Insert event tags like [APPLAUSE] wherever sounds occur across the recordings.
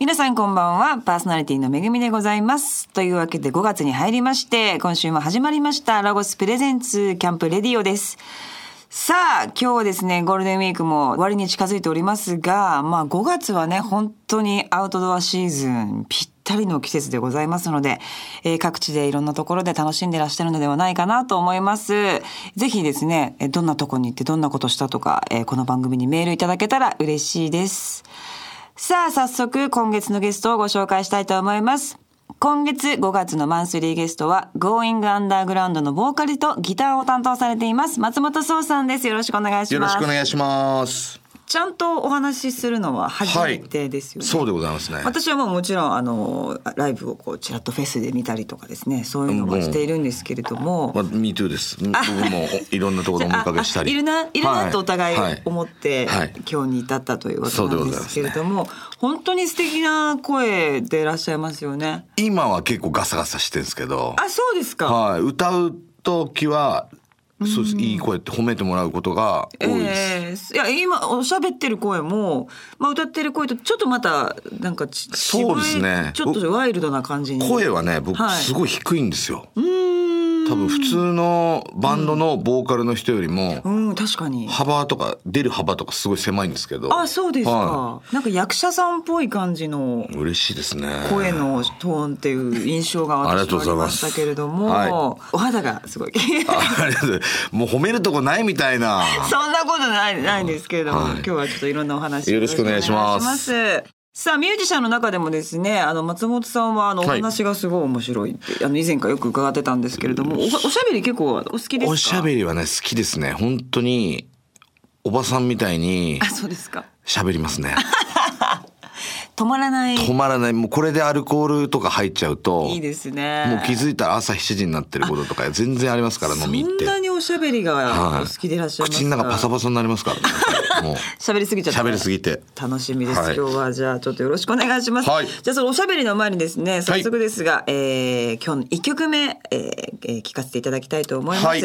皆さんこんばんは。パーソナリティのめぐみでございます。というわけで5月に入りまして、今週も始まりましたラゴスプレゼンツキャンプレディオです。さあ、今日はですね、ゴールデンウィークも終わりに近づいておりますが、まあ5月はね、本当にアウトドアシーズンぴったりの季節でございますので、えー各地でいろんなところで楽しんでらっしゃるのではないかなと思います。ぜひですね、どんなとこに行ってどんなことしたとか、えーこの番組にメールいただけたら嬉しいです。さあ、早速、今月のゲストをご紹介したいと思います。今月5月のマンスリーゲストは、Going Underground のボーカルとギターを担当されています、松本壮さんです。よろしくお願いします。よろしくお願いします。ちゃんとお話しするのは初めてですよね。そうでございますね。私はもうもちろんあのライブをこうちらっとフェスで見たりとかですねそういうのはしているんですけれども、まあ、Me too です。僕もいろんなところでお見かけしたり。いるないるなとお互いはい思って、はい今日に至ったというわけなんですけれども、本当に素敵な声でいらっしゃいますよね。今は結構ガサガサしてるんですけど。あそうですか。はい、歌う時は。そうです。いい声って褒めてもらうことが多いです。ええいや今おしゃべってる声も、まあ、歌ってる声とちょっとまたなんかちそうですねちょっとワイルドな感じに声はね、僕はいすごい低いんですよ。多分普通のバンドのボーカルの人よりもうん。確かに。幅とか出る幅とかすごい狭いんですけど。あそうですか、はなんか役者さんっぽい感じのい嬉しいですね。声のトーンっていう印象がありが私はありとうございましたけれども、はい。お肌がすごい。あありがとうございます。もう褒めるとこないみたいな。[LAUGHS] そんなことないないんですけれども、はい。今日はちょっといろんなお話よろしくお願いしますさあミュージシャンの中でもですねあの松本さんはあのおはい。話がすごい面白いって、あの以前からよく伺ってたんですけれどもおおしゃべり結構お好きですか？おしゃべりはね好きですね。本当におばさんみたいにあそうですか。喋りますね。[LAUGHS] 止まらない。止まらない。もうこれでアルコールとか入っちゃうといいですね。もう気づいたら朝7時になってることとか全然ありますから飲み行って。そんなにおしゃべりがはい。お好きでいらっしゃいますか、口の中パサパサになりますからねもう。喋りすぎちゃった。喋りすぎて。楽しみです、はい。今日はじゃあちょっとよろしくお願いします、はい。じゃあそのおしゃべりの前にですね早速ですが、えー今日の1曲目、えーえー聞かせていただきたいと思います、はい。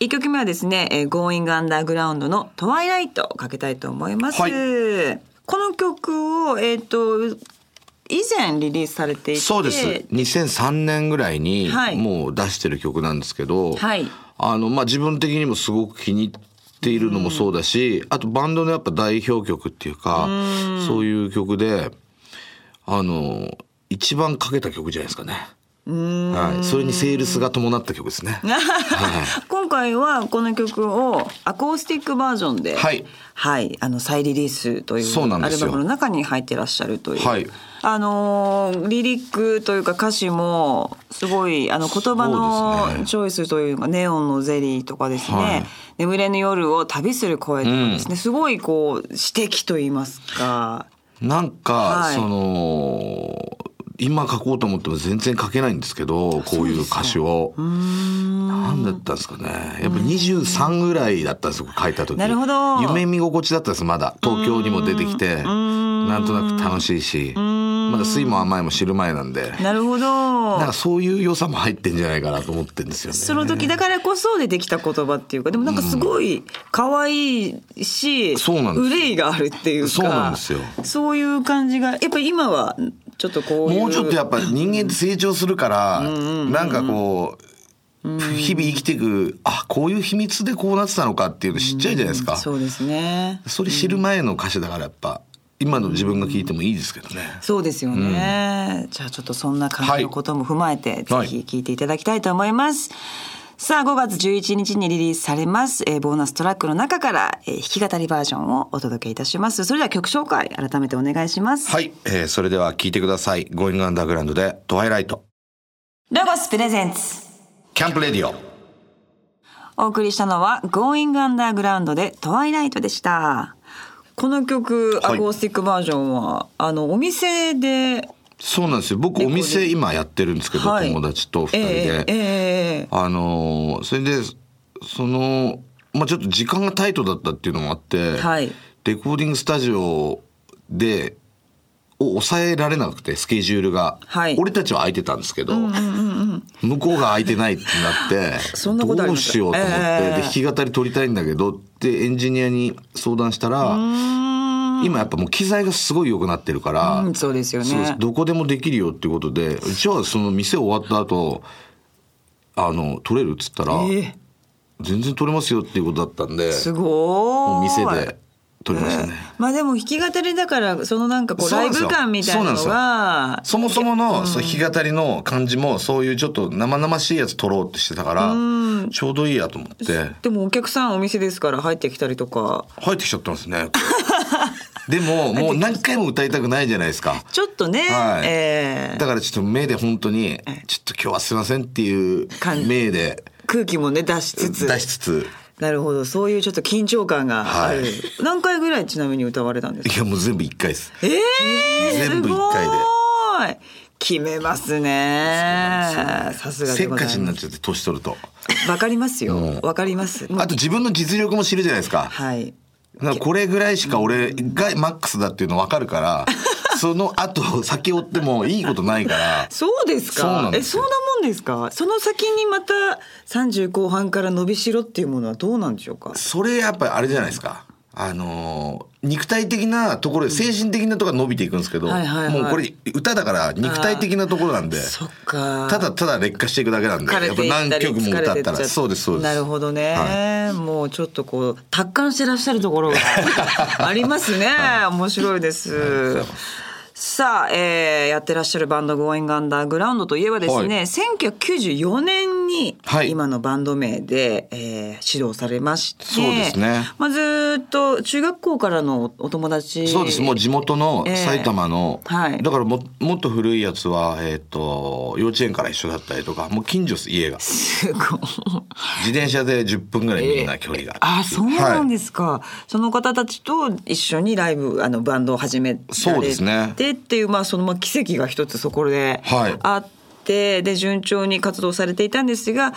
1曲目はですね、えー、Going Underground のトワイライトをかけたいと思います、はい。この曲をえっ、と以前リリースされていて。そうです。2003年ぐらいにはい。もう出してる曲なんですけど、はい。あのまあ自分的にもすごく気に入っているのもそうだし、あとバンドのやっぱ代表曲っていうかそういう曲であの一番かけた曲じゃないですかね。はい、それにセールスが伴った曲ですね。[LAUGHS] 今回はこの曲をアコースティックバージョンで、はい。はいあの再リリースというそうなんですよ。アルバムの中に入ってらっしゃるという、はい。あのーリリックというか歌詞もすごいあの言葉のチョイスというか、ネオンのゼリーとかですね、はい。眠れぬ夜を旅する声とかですね、すごいこう詩的と言いますか。なんか、はい。その今書こうと思っても全然書けないんですけどこういう歌詞を。なんだったんですかね。やっぱ23ぐらいだったんですよ書いた時。なるほど。夢見心地だったんですまだ。東京にも出てきて。なんとなく楽しいし。まだ酸いも甘いも知る前なんで。なるほど。なんかそういう良さも入ってんじゃないかなと思ってんですよね。その時だからこそ出てきた言葉っていうかでもなんかすごい可愛いし、そうなんですよ。憂いがあるっていうかそうなんですよ。そういう感じがやっぱり今はちょっとこういうもうちょっとやっぱ人間って成長するから、なんかこう、日々生きていく、あ、こういう秘密でこうなってたのかっていうの知っちゃうじゃないですか。そうですね。それ知る前の歌詞だからやっぱ、今の自分が聞いてもいいですけどね。そうですよね、じゃあちょっとそんな感じのことも踏まえて、はい。ぜひ聞いていただきたいと思います、さあ5月11日にリリースされます、えーボーナストラックの中から、えー弾き語りバージョンをお届けいたしますそれでは曲紹介改めてお願いします、はい、えーそれでは聞いてください。Going Underground でトワイライト。ロゴスプレゼンツキャンプレディオ。お送りしたのは Going Underground でトワイライトでしたこの曲、はいアコースティックバージョンはあのお店でそうなんですよ。僕お店今やってるんですけど、はい。友達と二人えで。えええあのーそれでそのまあちょっと時間がタイトだったっていうのもあって、はい。レコーディングスタジオでを抑えられなくてスケジュールが、はい。俺たちは空いてたんですけど、向こうが空いてないってなって [LAUGHS] そんなことどうましようと思って、ええ。で弾き語り撮りたいんだけどってエンジニアに相談したら「い今やっぱもう機材がすごい良くなってるから、うんそうですよね。どこでもできるよっていうことでうちはその店終わった後あの取れるっつったら、え全然取れますよっていうことだったんですごい。店で取りましたね、まあでも弾き語りだからそのなんかこうライブ感みたいなのがそもそものそう弾き語りの感じもそういうちょっと生々しいやつ取ろうってしてたからちょうどいいやと思って。でもお客さんお店ですから入ってきたりとか。入ってきちゃったんですね [LAUGHS] でももう何回も歌いたくないじゃないですか。ちょっとね、はい。えーだからちょっと目で本当にちょっと今日はすいませんっていう感目で。空気もね出しつつ。出しつつ。なるほど。そういうちょっと緊張感がある、はい。何回ぐらいちなみに歌われたんですか？いやもう全部一回です。えー、全部一回で。決めますね。さすがせっかちになっちゃって年取ると。わかりますよ。わかります。あと自分の実力も知るじゃないですか。はいこれぐらいしか俺がマックスだっていうの分かるから [LAUGHS] その後先追ってもいいことないから。そうですか？えそんなもんですか？その先にまた30後半から伸びしろっていうものはどうなんでしょうか？それやっぱりあれじゃないですかあのー肉体的なところで精神的なところが伸びていくんですけど、はいはいはい。もうこれ歌だから肉体的なところなんでそっか。ただただ劣化していくだけなんでやってぱ何曲も歌ったらそうですそうです。なるほどね、はもうちょっとこう達観してらっしゃるところが [LAUGHS] ありますね、面白いです、さあ、えーやってらっしゃるバンド「Going Underground」といえばですね、はい。1994年にはい。今のバンド名で、えー指導されましてそうですね。まあ、ずっと中学校からのお友達そうです。もう地元のええ埼玉の、はい。だからももっと古いやつは、えっと幼稚園から一緒だったりとかもう近所です家が。すごい。自転車で10分ぐらいみんな距離があそうなんでですか、その方たちと一緒にライブあのバンドを始められてそうですね。っていうまあそのまあ奇跡が一つそこではい。あって、で順調に活動されていたんですが、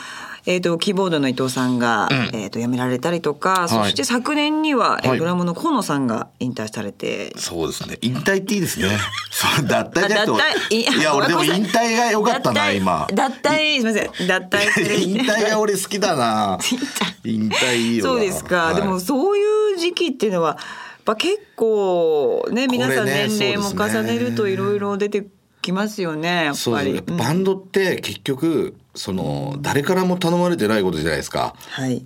えー、とキーボードの伊藤さんが、えー、と辞められたりとか、そして昨年には、えーはい。ドラムの河野さんが引退されて。そうですね。引退っていいですね。[LAUGHS] そう脱退じゃなくていや俺でも引退が良かったな今。脱退すみません。脱退する。[LAUGHS] 引退が俺好きだな。[LAUGHS] 引退いいよな。そうですか、はい。でもそういう時期っていうのはやっぱ結構ね皆さん年齢も重ねるといろいろ出てきますよねやっぱり。バンドって結局その誰からも頼まれてないことじゃないですか。はい。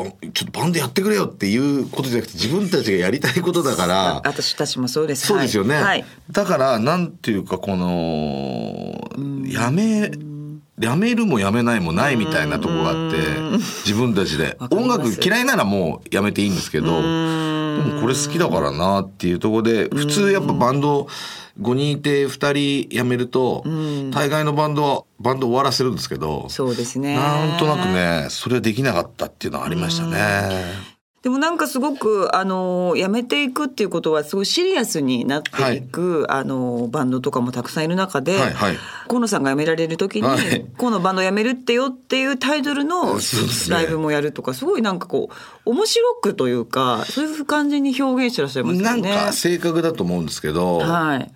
おちょっとバンドやってくれよっていうことじゃなくて自分たちがやりたいことだから。[LAUGHS] 私たちもそうです。そうですよね、はい。はい。だからなんていうかこのやめやめるもやめないもないみたいなとこがあって自分たちで。音楽嫌いならもうやめていいんですけどでもこれ好きだからなっていうところで普通やっぱバンド5人いて2人辞めると大概のバンドはバンド終わらせるんですけどそうですね。なんとなくねそれはできなかったっていうのはありましたね。でもなんかすごくあのやめていくっていうことはすごいシリアスになっていく、あのバンドとかもたくさんいる中で、はいはい。河野さんが辞められる時に「はい。河野バンド辞めるってよ」っていうタイトルのライブもやるとかすごいなんかこう面白くというかそういう感じに表現してらっしゃいますよね。なんか性格だと思うんですけど、はい。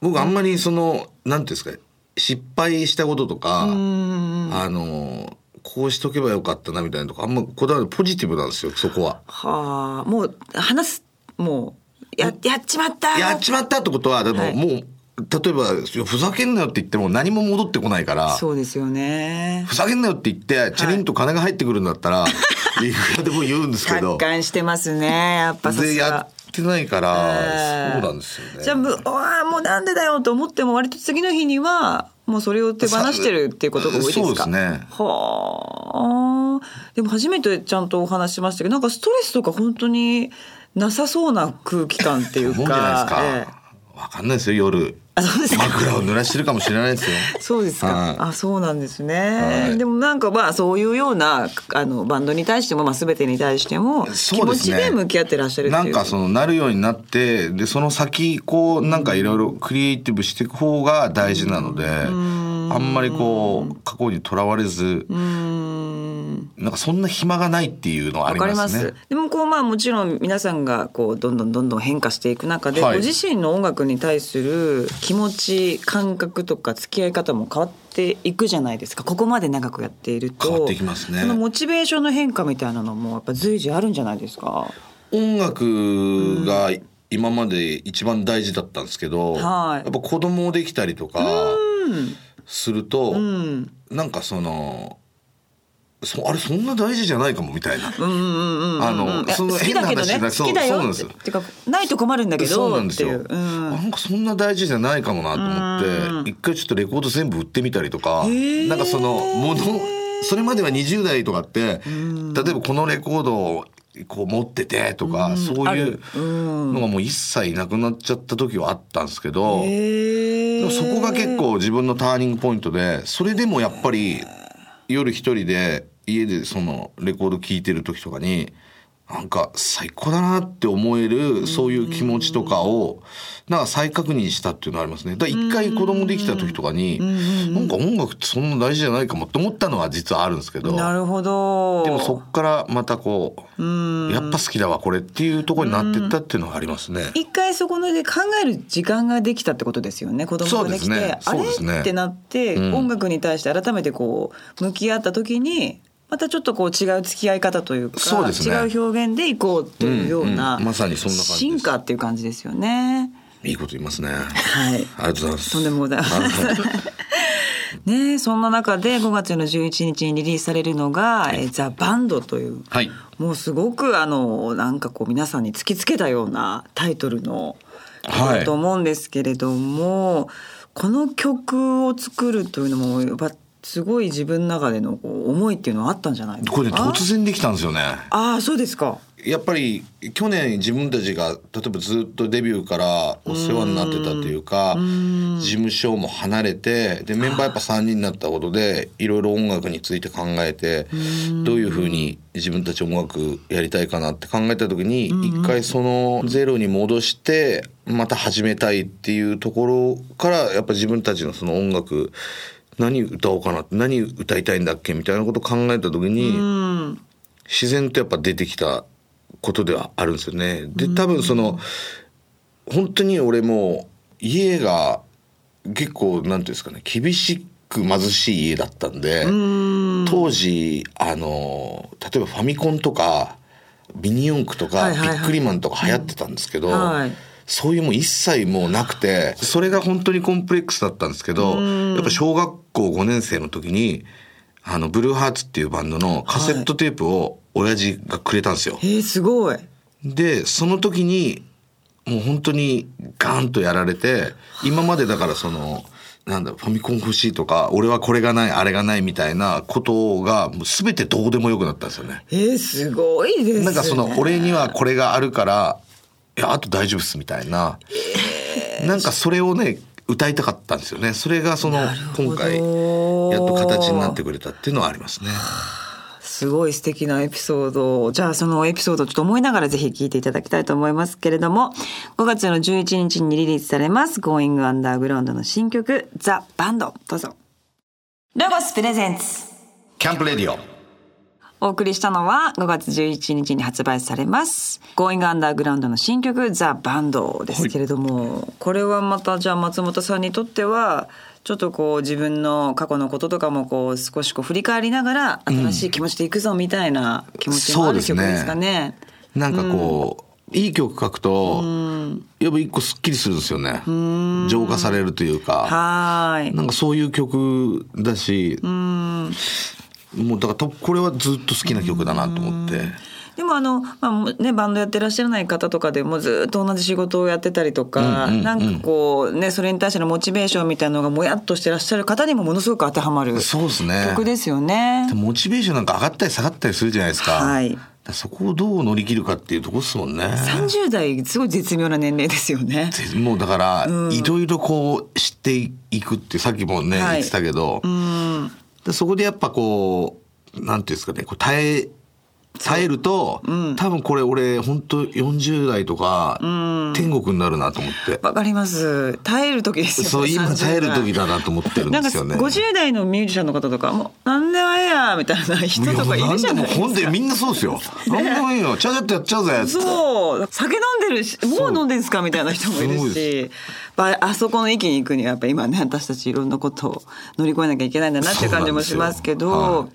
僕あんまりそのなんていうんですか失敗したこととかあのこうしとけばよかったなみたいなとかあんまこだわりポジティブなんですよそこは。はあもう話すもうややっちまったやっちまったってことはでも、はいもう例えばふざけんなよって言っても何も戻ってこないからそうですよね。ふざけんなよって言ってチャリンと金が入ってくるんだったら、[LAUGHS] い、くらでも言うんですけ達ど観してますねやっぱさすが。ってないから、えーそうなんですよね。じゃあむあーもうなんでだよと思っても割と次の日にはもうそれを手放してるっていうことが多いですか？そうですね。はあ。でも初めてちゃんとお話ししましたけどなんかストレスとか本当になさそうな空気感っていうか。もんじゃないですか。ええ。わかんないですよ夜。あそうですか。枕を濡らしてるかもしれないですよ。[LAUGHS] そうですか、はい。あそうなんですね、はい。でもなんかまあそういうようなあのバンドに対しても、まあ、全てに対しても気持ちで向き合ってらっしゃるっていう。なんかそのなるようになってでその先こうなんかいろいろクリエイティブしていく方が大事なのであんまりこう過去にとらわれずなんかそんな暇がないっていうのはありますね。でもこうまあもちろん皆さんがこうどんどんどんどん変化していく中で、はい。ご自身の音楽に対する気持ち感覚とか付き合い方も変わっていくじゃないですか。ここまで長くやっていると。変わってきますね。そのモチベーションの変化みたいなのもやっぱ随時あるんじゃないですか。音楽が今まで一番大事だったんですけど、はい。やっぱ子供できたりとかすると、なんかそのそあれそんな大事じゃないかもみたいな、あのいやその好きだけどね変な話だよっそうそうなんですよ。ててかないと困るんだけどそうなんですよ、う。うん。なんかそんな大事じゃないかもなと思って一回ちょっとレコード全部売ってみたりとかー。なんかそのものそれまでは20代とかって例えばこのレコードをこう持っててとかそうあいうるのがもう一切なくなっちゃった時はあったんですけどでもそこが結構自分のターニングポイントでそれでもやっぱり夜一人で家でそのレコード聴いてる時とかになんか最高だなって思えるそういう気持ちとかをなんか再確認したっていうのはありますね。だ一回子供できた時とかになんか音楽ってそんな大事じゃないかもって思ったのは実はあるんですけどなるほど。でもそっからまたこうやっぱ好きだわこれっていうところになってったっていうのはありますね。一回そこで考える時間ができたってことですよね。子供ができて、そうですね。あれ？ってなって、うん。音楽に対して改めてこう向き合った時にまたちょっとこう違う付き合い方というかそうですね。違う表現でいこうというような、うんうん。まさにそんな感じ進化っていう感じですよね。いいこと言いますね。はい。ありがとうございます。とんでもございません。ねえそんな中で5月の11日にリリースされるのが「えーザ・バンドという、はい。もうすごくあのなんかこう皆さんに突きつけたようなタイトルのはい。だと思うんですけれども、この曲を作るというのもやっぱすごい自分の中でのこう思いっていうのはあったんじゃないですかこれね突然できたんですよね。ああそうですか。やっぱり去年自分たちが例えばずっとデビューからお世話になってたというか事務所も離れてでメンバーやっぱ3人になったことでいろいろ音楽について考えてどういうふうに自分たち音楽やりたいかなって考えた時に一回そのゼロに戻してまた始めたいっていうところからやっぱ自分たちのその音楽何歌おうかな何歌いたいんだっけみたいなことを考えた時に自然とやっぱ出てきたことではあるんですよね。で多分その本当に俺も家が結構なんていうんですかね厳しく貧しい家だったんで当時あの例えばファミコンとかミニ四駆とか、ビックリマンとか流行ってたんですけど、はいそういうもう一切もうなくてそれが本当にコンプレックスだったんですけどやっぱ小学校5年生の時にあのブルーハーツっていうバンドのカセットテープを親父がくれたんですよ。えー、すごいでその時にもう本当にガーンとやられて今までだからそのなんだファミコン欲しいとか俺はこれがないあれがないみたいなことがもう全てどうでもよくなったんですよね。えー、すごいですねなんかその俺にはこれがあるからいやあと大丈夫っすみたいな、なんかそれをね歌いたかったんですよね。それがその今回やっと形になってくれたっていうのはありますね。すごい素敵なエピソード。をじゃあそのエピソードをちょっと思いながらぜひ聞いていただきたいと思いますけれども5月の11日にリリースされます「Going Underground」の新曲「ザ・バンド。どうぞ。ロゴスプレゼンツ。キャンプレディオお送りしたのは5月11日に発売されます「Going Underground」の新曲「ザ・バンド」ですけれども、これはまたじゃあ松本さんにとってはちょっとこう自分の過去のこととかもこう少しこう振り返りながら新しい気持ちでいくぞみたいな気持ちもある曲ですかね。なんかこう、いい曲書くと、やっぱ一個すっきりするんですよね。浄化されるというか。はーい。なんかそういう曲だし、もうだからとこれはずっと好きな曲だなと思って。でもあの、まあね、バンドやってらっしゃらない方とかでもずっと同じ仕事をやってたりとか、うんうんうんなんかこうねそれに対してのモチベーションみたいなのがもやっとしてらっしゃる方にもものすごく当てはまるそうですね。曲ですよね。モチベーションなんか上がったり下がったりするじゃないですか。はいそこをどう乗り切るかっていうとこですもんね。30代すごい絶妙な年齢ですよね。でもうだから、いろいろこう知っていくってさっきもね、はい言ってたけど、でそこでやっぱこうなんていうんですかねこう耐え耐えると、多分これ俺本当40代とか、天国になるなと思って。わかります。耐える時ですよね。そう今30耐える時だなと思ってるんですよね。50代のミュージシャンの方とかもうなんでもええやみたいな人とか [LAUGHS] いるじゃないですか。本当にみんなそうですよ。なんでもいいよ。ちゃちゃっとやっちゃうぜ。そう酒飲んでるしもう飲んでんすかみたいな人もいるしばあそこの域に行くにはやっぱ今ね私たちいろんなことを乗り越えなきゃいけないんだなっていう感じもしますけど。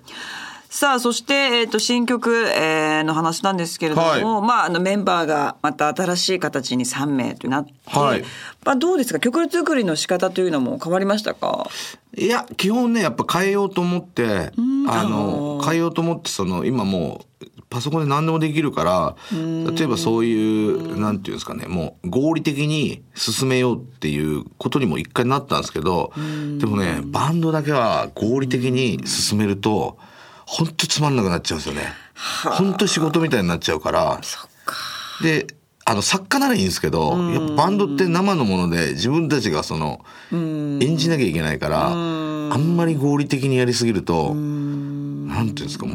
さあ、そして、えっ、と、新曲、えーの話なんですけれども、はい。まあ、あの、メンバーがまた新しい形に3名となって、はい。まあ、どうですか？曲作りの仕方というのも変わりましたか？いや基本ねやっぱ変えようと思ってあの変えようと思ってその今もうパソコンで何でもできるから例えばそういうなんていうんですかねもう合理的に進めようっていうことにも一回なったんですけどでもねバンドだけは合理的に進めると本当つまんなくなっちゃうんですよね。本当仕事みたいになっちゃうから。であの作家ならいいんですけど、やっぱバンドって生のもので自分たちがその演じなきゃいけないから、あんまり合理的にやりすぎると、なんていうんですかも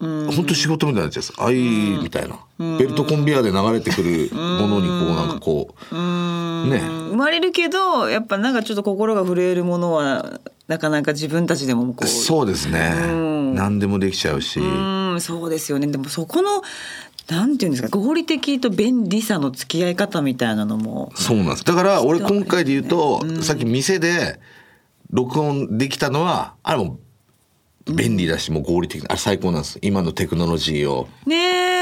う、本当仕事みたいになっちゃう。んですあいみたいな、ベルトコンベヤーで流れてくるものにこうなんかこう、ね。生まれるけど、やっぱなんかちょっと心が震えるものは、なかなか自分たちでもこう。そうですね、何でもできちゃうし、うん、そうですよね。でもそこの、なんていうんですか、合理的と便利さの付き合い方みたいなのも。そうなんです。だから俺今回で言うと、さっき店で録音できたのはあれも便利だし、もう合理的なあれ最高なんです。今のテクノロジーを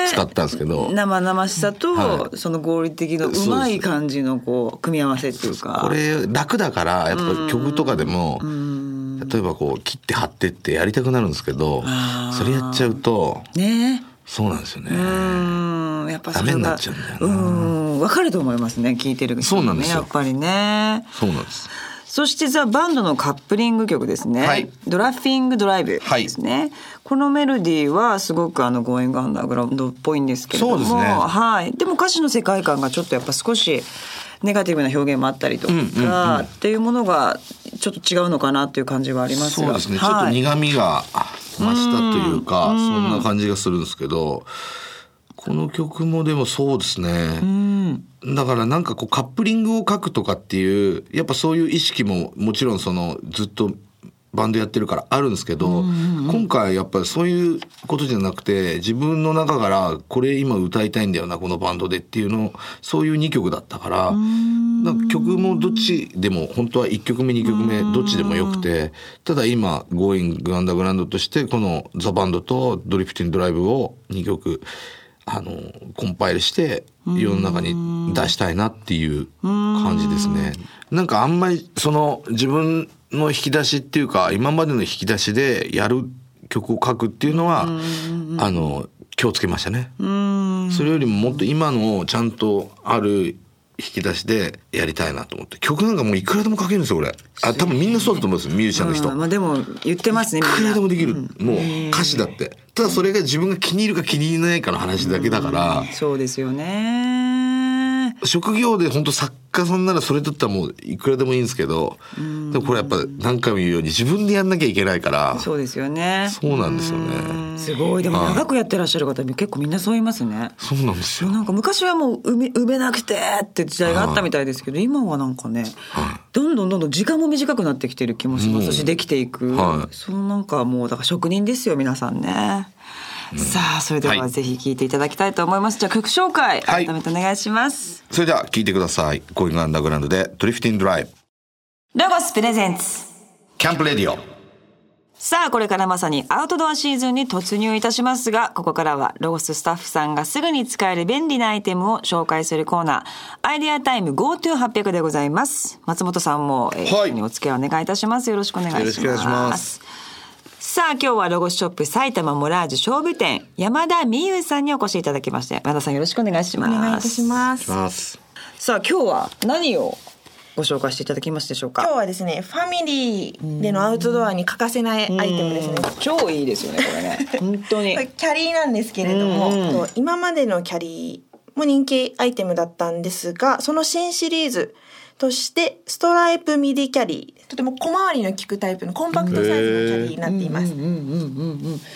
使ったんですけど。生々しさと、はその合理的のうまい感じのこう組み合わせっていうか。これ楽だからやっぱ曲とかでも例えばこう切って貼ってってやりたくなるんですけどそれやっちゃうとねそうなんですよね。うんやっぱダメになっちゃうんだよなうん分かると思いますね聞いてる人もねそうなんですよやっぱりねそうなんです。そしてザ・バンドのカップリング曲ですね。はいドラッフィングドライブですね。このメロディーはすごくあの、ゴーイングアンダーグラウンドっぽいんですけれども。ねはい。でも歌詞の世界観がちょっとやっぱ少しネガティブな表現もあったりとか、っていうものがちょっと違うのかなっていう感じはありますが。そうですね。ちょっとはい苦味が増したというか、そんな感じがするんですけど、この曲もでもそうですね。だからなんかこうカップリングを書くとかっていう、やっぱそういう意識ももちろんそのずっとバンドやってるからあるんですけど、今回やっぱりそういうことじゃなくて自分の中からこれ今歌いたいんだよなこのバンドでっていうのそういう2曲だったからなんか曲もどっちでも本当は1曲目2曲目どっちでもよくてただ今「Going Underground」としてこの「ザ・バンドと「ドリフティン・ドライブ」を2曲あのコンパイルして世の中に出したいなっていう感じですね。なんかあんまりその自分の引き出しっていうか今までの引き出しでやる曲を書くっていうのはあの気をつけましたね。それよりももっと今のちゃんとある引き出しでやりたいなと思って。曲なんかもういくらでも書けるんですよ俺あ多分みんなそうだと思うんですよミュージシャンの人。うんまあでも言ってますねいくらでもできる、もう歌詞だって。ただそれが自分が気に入るか気に入らないかの話だけだから、そうですよね。職業で本当作家さんならそれだったらもういくらでもいいんですけど、でもこれやっぱ何回も言うように自分でやんなきゃいけないからそうですよね。そうなんですよね。すごい。でも長くやってらっしゃる方結構みんなそう言いますね。そうなんですよ。なんか昔はもう埋め埋めなくてって時代があったみたいですけど今はなんかねどんどんどんどん時間も短くなってきてる気もしますしできていく。はい。そのなんかもうだから職人ですよ皆さんね。さあそれでははい。ぜひ聞いていただきたいと思います。じゃあ曲紹介はい。改めてお願いします。それでは聞いてください「Going Underground」で「ドリフティン・ドライブロゴスプレゼンツ。キャンプレディオ」さあこれからまさにアウトドアシーズンに突入いたしますがここからはロゴススタッフさんがすぐに使える便利なアイテムを紹介するコーナー。アイデアタイム GoTo800 でございます。松本さんも、えーはい。お付き合いお願いいたします。よろしくお願いしますさあ今日はロゴスショップ埼玉モラージュ勝負店山田美優さんにお越しいただきまして山田さんよろしくお願いします。お願いいたします。ます。さあ今日は何をご紹介していただけますでしょうか？今日はですね、ファミリーでのアウトドアに欠かせないアイテムですね。超いいですよねこれね。[LAUGHS] 本当に。キャリーなんですけれども、今までのキャリーも人気アイテムだったんですが、その新シリーズとしてストライプミディキャリー、とても小回りの利くタイプのコンパクトサイズのキャリーになっています。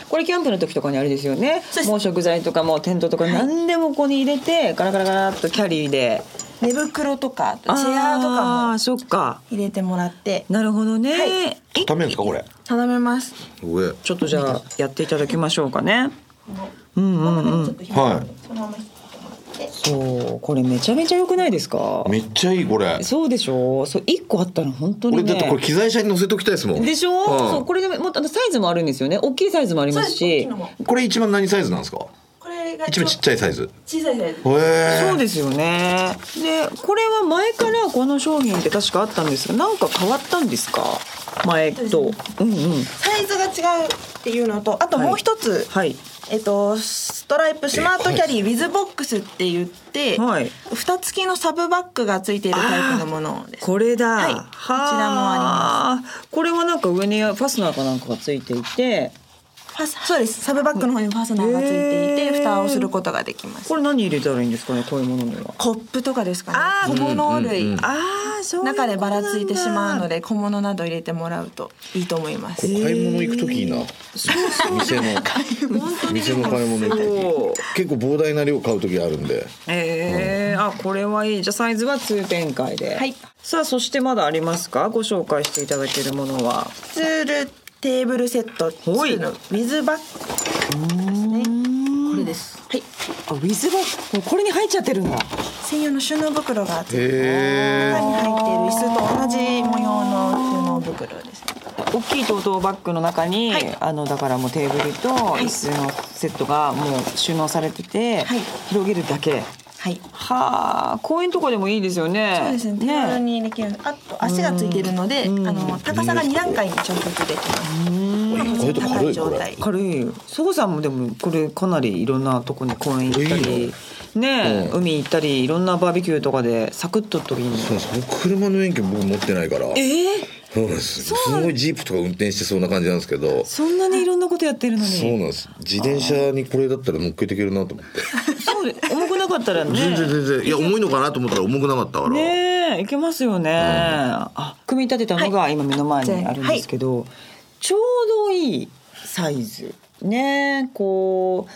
これキャンプの時とかにあれですよね。もう食材とかもテントとか何でもここに入れてガラガラガラっとキャリーで。寝袋とかチェアとかもそっか。入れてもらって。なるほどね、はい。ダメですかこれ？定めます。上ちょっとじゃあやっていただきましょうかねこのちょっと開いてはいそうこれめちゃめちゃ良くないですか？めっちゃいいこれ。そうでしょ？そう一個あったら本当にね俺だってこれ機材車に乗せておきたいですもん。でしょ、うん。そうこれでもっとあのサイズもあるんですよね。大きいサイズもありますし。これ一番何サイズなんですか？が一番ちっちゃいサイズ。小さいサイズ。そうですよね。でこれは前からこの商品って確かあったんですがなんか変わったんですか？前と。そううんうん。サイズが違うっていうのとあともう一つ、はい。えっとストライプスマートキャリーウィズボックスって言って、はい。蓋付きのサブバッグがついているタイプのものです。これだ、はい。こちらもあります。これはなんか上にファスナーかなんかがついていてそうです。サブバッグの方にファスナーがついていへー。て蓋をすることができます。これ何入れたらいいんですかねこういうものには。コップとかですかね。あー小物類、うんうんうん。ああそう中でばらついてしまうのでで小物など入れてもらうといいと思います。買い物行く時いいな店の。[LAUGHS] 店の買い物行くそう。時結構膨大な量買う時あるんで。えー。あこれはいい。じゃあサイズは通展開で、はい。さあそしてまだありますか？ご紹介していただけるものは。ツールテーブルセットほい。2のウィズバッグですね。これですはい。あウィズバッグこれに入っちゃってるんだ。専用の収納袋が中に入っている椅子と同じ模様の収納袋ですね。大きいトートバッグの中に、はい。あのだからもうテーブルと椅子のセットがもう収納されてて、はい。広げるだけはい。はあ公園とかでもいいですよね。そうですね。手軽にできる。あと足がついているので、あの高さが2段階に調節できます。意外と軽いこれ状態軽い。そごさんもでもこれかなりいろんなとこに公園行ったりね、うん。海行ったりいろんなバーベキューとかでサクッと時に。そうです僕車の免許僕持ってないから。ええそうなんです。すごいジープとか運転してそうな感じなんですけど。そんなにいろんなことやってるのに。そうなんです。自転車にこれだったら乗っけていけるなと思って重くなかったらね。全然全然。いや重いのかなと思ったら重くなかったから、ねえいけますよね、あ組み立てたのが今目の前にあるんですけど、ちょうどいいサイズ。ねえこう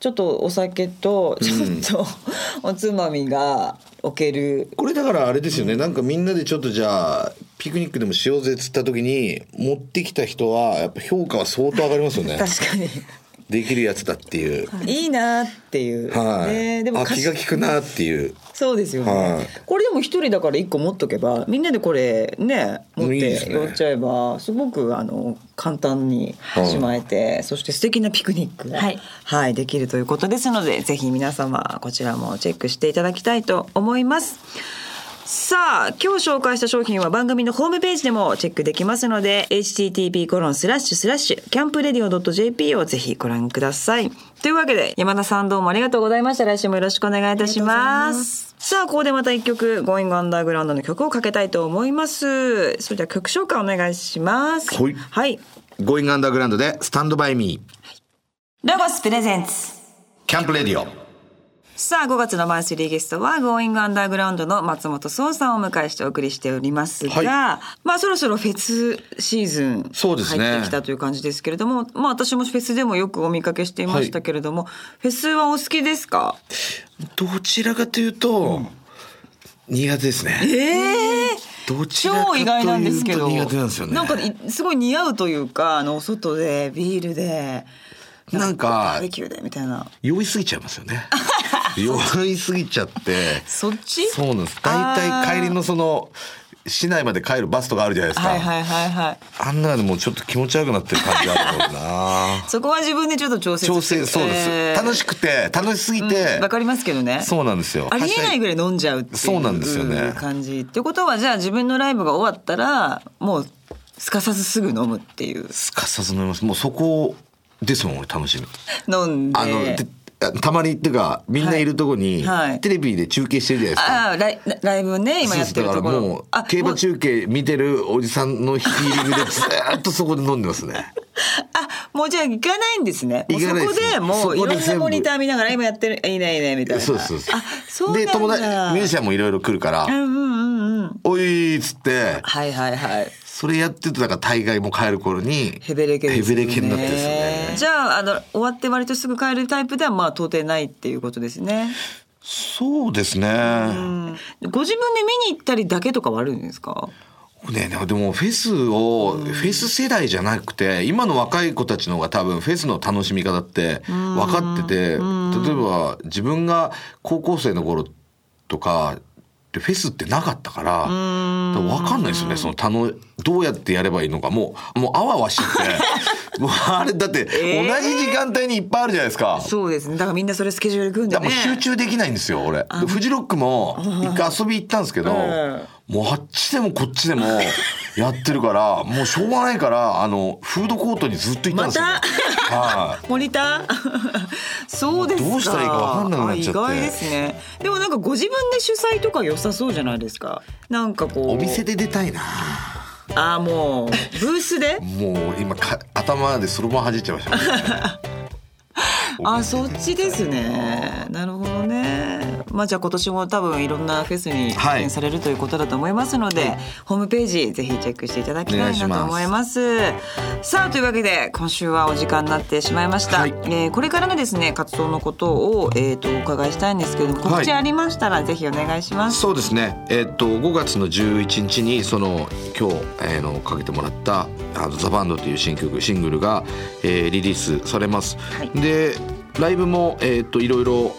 ちょっとお酒とちょっとおつまみが置ける、これだからあれですよね。なんかみんなでちょっとじゃあピクニックでもしようぜっつった時に持ってきた人はやっぱ評価は相当上がりますよね。確かにできるやつだっていう。い。いなっていう、はい、ねでもあ気が利くなっていう。そうですよね、はい。これでも一人だから一個持っとけばみんなでこれね持って寄っちゃえばすごくあの簡単にしまえて、そして素敵なピクニックが、はい。はい、できるということですのでぜひ皆様こちらもチェックしていただきたいと思います。さあ今日紹介した商品は番組のホームページでもチェックできますので http コロンスラッシュスラッシュキャンプレディオ .jp をぜひご覧ください。というわけで山田さんどうもありがとうございました。来週もよろしくお願いいたします。さあここでまた一曲 Going Underground の曲をかけたいと思います。それでは曲紹介お願いします。はい。はい。ゴーイングアンダーグラウンドでスタンドバイミーロゴスプレゼンツ。キャンプレディオさあ5月のマンスリーゲストは Going Underground の松本壮さんをお迎えしてお送りしておりますが、はい。まあそろそろフェスシーズンそうですね。入ってきたという感じですけれども、まあ私もフェスでもよくお見かけしていましたけれども、フェスはお好きですか？どちらかというと、苦手ですね。ええどちらかというと超意外なんですけど。苦手なんですよね。なんかいすごい似合うというかあのお外でビールでなんかバーベキューでみたいな。酔いすぎちゃいますよね [LAUGHS] 酔いすぎちゃって。そっち？そうなんです。大体帰りのその市内まで帰るバスとかあるじゃないですか、はいはいはいはい。あんなでもうちょっと気持ち悪くなってる感じあるもんな。[LAUGHS] そこは自分でちょっと調節調整そうです、えー楽しくて楽しすぎて、わかりますけどね。そうなんですよ。ありえないぐらい飲んじゃうっていうそうなんですよね。感じ。ってことはじゃあ自分のライブが終わったらもうすかさずすぐ飲むっていう。すかさず飲みます。もうそこですもん俺楽しみ。飲んで。あのでたまにっていうかみんないるとこに、テレビで中継してるじゃないですか。ああライブね今やってるところ。もう競馬中継見てるおじさんのヒーリングでずーっとそこで飲んでますね。[LAUGHS] あもうじゃあ行かないんですね。行かないです。でもそうこいろんなモニター見ながら今やってるいいねいいねみたいな。そうそうそうあそうで友達ミュージシャンもいろいろ来るからうんうんうん。うん「おい」っつってはいはいはい。それやってるとだから大概も帰る頃にヘベレケね。ヘベレケになってですねじゃああの終わって割とすぐ帰るタイプではまあ到底ないっていうことですね。そうですね、ご自分で見に行ったりだけとかはあるんですか？ねでもフェスを、フェス世代じゃなくて今の若い子たちの方が多分フェスの楽しみ方って分かってて、例えば自分が高校生の頃とかってフェスってなかったから分かんないですよね。そのたのどうやってやればいいのか。もうもうあわあわして。[LAUGHS] もうあれだって同じ時間帯にいっぱいあるじゃないですか。そうですね。だからみんなそれスケジュール組んでね。もう集中できないんですよ俺。でフジロックも一回遊び行ったんですけど、もうあっちでもこっちでも [LAUGHS] やってるからもうしょうがないからあのフードコートにずっといたんですよ、まはい。モニター？[LAUGHS] そうですか。どうしたらいいか分かんなくなっちゃって。あ意外ですね。でもなんかご自分で主催とか良さそうじゃないですか。なんかこう。お店で出たいな。ああもう。ブースで？[LAUGHS] もう今か頭でそろばん弾いちゃいました、あそっちですね。なるほどね。まあじゃあ今年も多分いろんなフェスに出演されるということだと思いますので、ホームページぜひチェックしていただきたいなと思います。さあというわけで今週はお時間になってしまいました、はい。えーこれからのですね活動のことを、えー、とお伺いしたいんですけれども告知ありましたらぜひお願いします、そうですね。えっと5月の11日にその今日、えーのかけてもらった「あのザ・バンドという新曲シングルが、えーリリースされます、はい。でライブも、えっといろいろ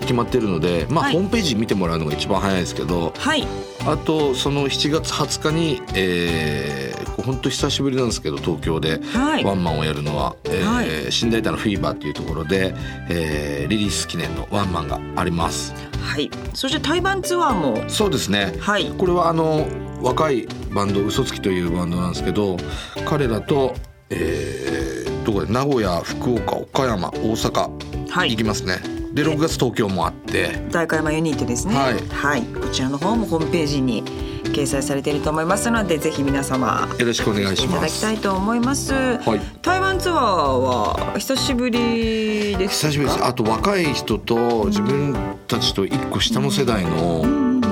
決まってるので、まあはい。ホームページ見てもらうのが一番早いですけどはい。あとその7月20日に、えー、本当久しぶりなんですけど東京ではい。ワンマンをやるのは、えーはい。新大田のフィーバーっていうところで、えーリリース記念のワンマンがあります。はい。そして対バンツアーも。そうですね、はい。これはあの若いバンド嘘つきというバンドなんですけど彼らと、えーどこで名古屋福岡岡山大阪、はい。行きますね。で6月東京もあって。大会山ユニットですね。はい。こちらの方もホームページに掲載されていると思いますのでぜひ皆様よろしくお願いしいただきますたいと思います、はい。台湾ツアーは久しぶりですか？久しぶりです。あと若い人と自分たちと一個下の世代の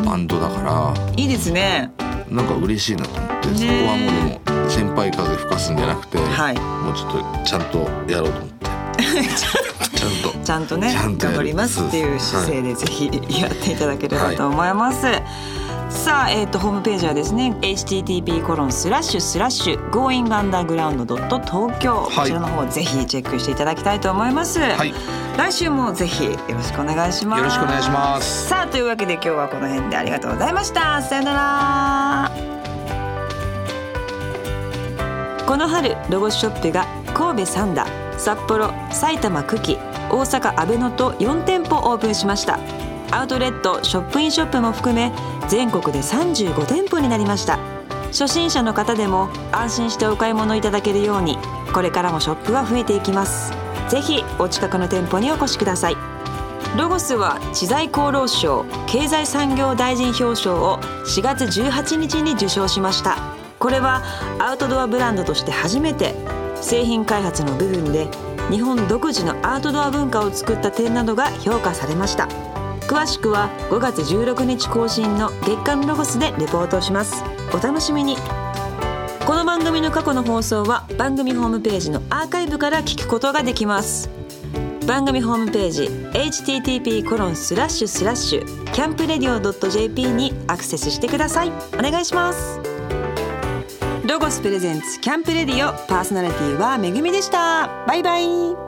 バンドだから。いいですね。なんか嬉しいなと思って、ねそこはもうでも先輩風吹かすんじゃなくて、はい。もうちょっとちゃんとやろうと思って。[LAUGHS] ちゃんと。ちゃんとねちゃんとやる。頑張りますっていう姿勢でぜひやっていただければと思います、さあ、えー、とホームページはですね http コロンスラッシュスラッシュ goingunderground. 東京、はい。こちらの方ぜひチェックしていただきたいと思います、はい。来週もぜひよろしくお願いします。よろしくお願いします。さあというわけで今日はこの辺でありがとうございました。さよならこの春ロゴスショップが神戸三田札幌埼玉久喜大阪阿倍野と4店舗オープンしました。アウトレットショップインショップも含め全国で35店舗になりました。初心者の方でも安心してお買い物いただけるようにこれからもショップは増えていきます。ぜひお近くの店舗にお越しください。ロゴスは知財厚労省経済産業大臣表彰を4月18日に受賞しました。これはアウトドアブランドとして初めて製品開発の部分で日本独自のアウトドア文化を作った点などが評価されました。詳しくは5月16日更新の月刊ロゴスでレポートします。お楽しみに。この番組の過去の放送は番組ホームページのアーカイブから聞くことができます。番組ホームページ http コロンスラッシュスラッシュキャンプレディオ .jp にアクセスしてください。お願いします。ロゴスプレゼンツキャンプレディオパーソナリティはめぐみでした。バイバイ。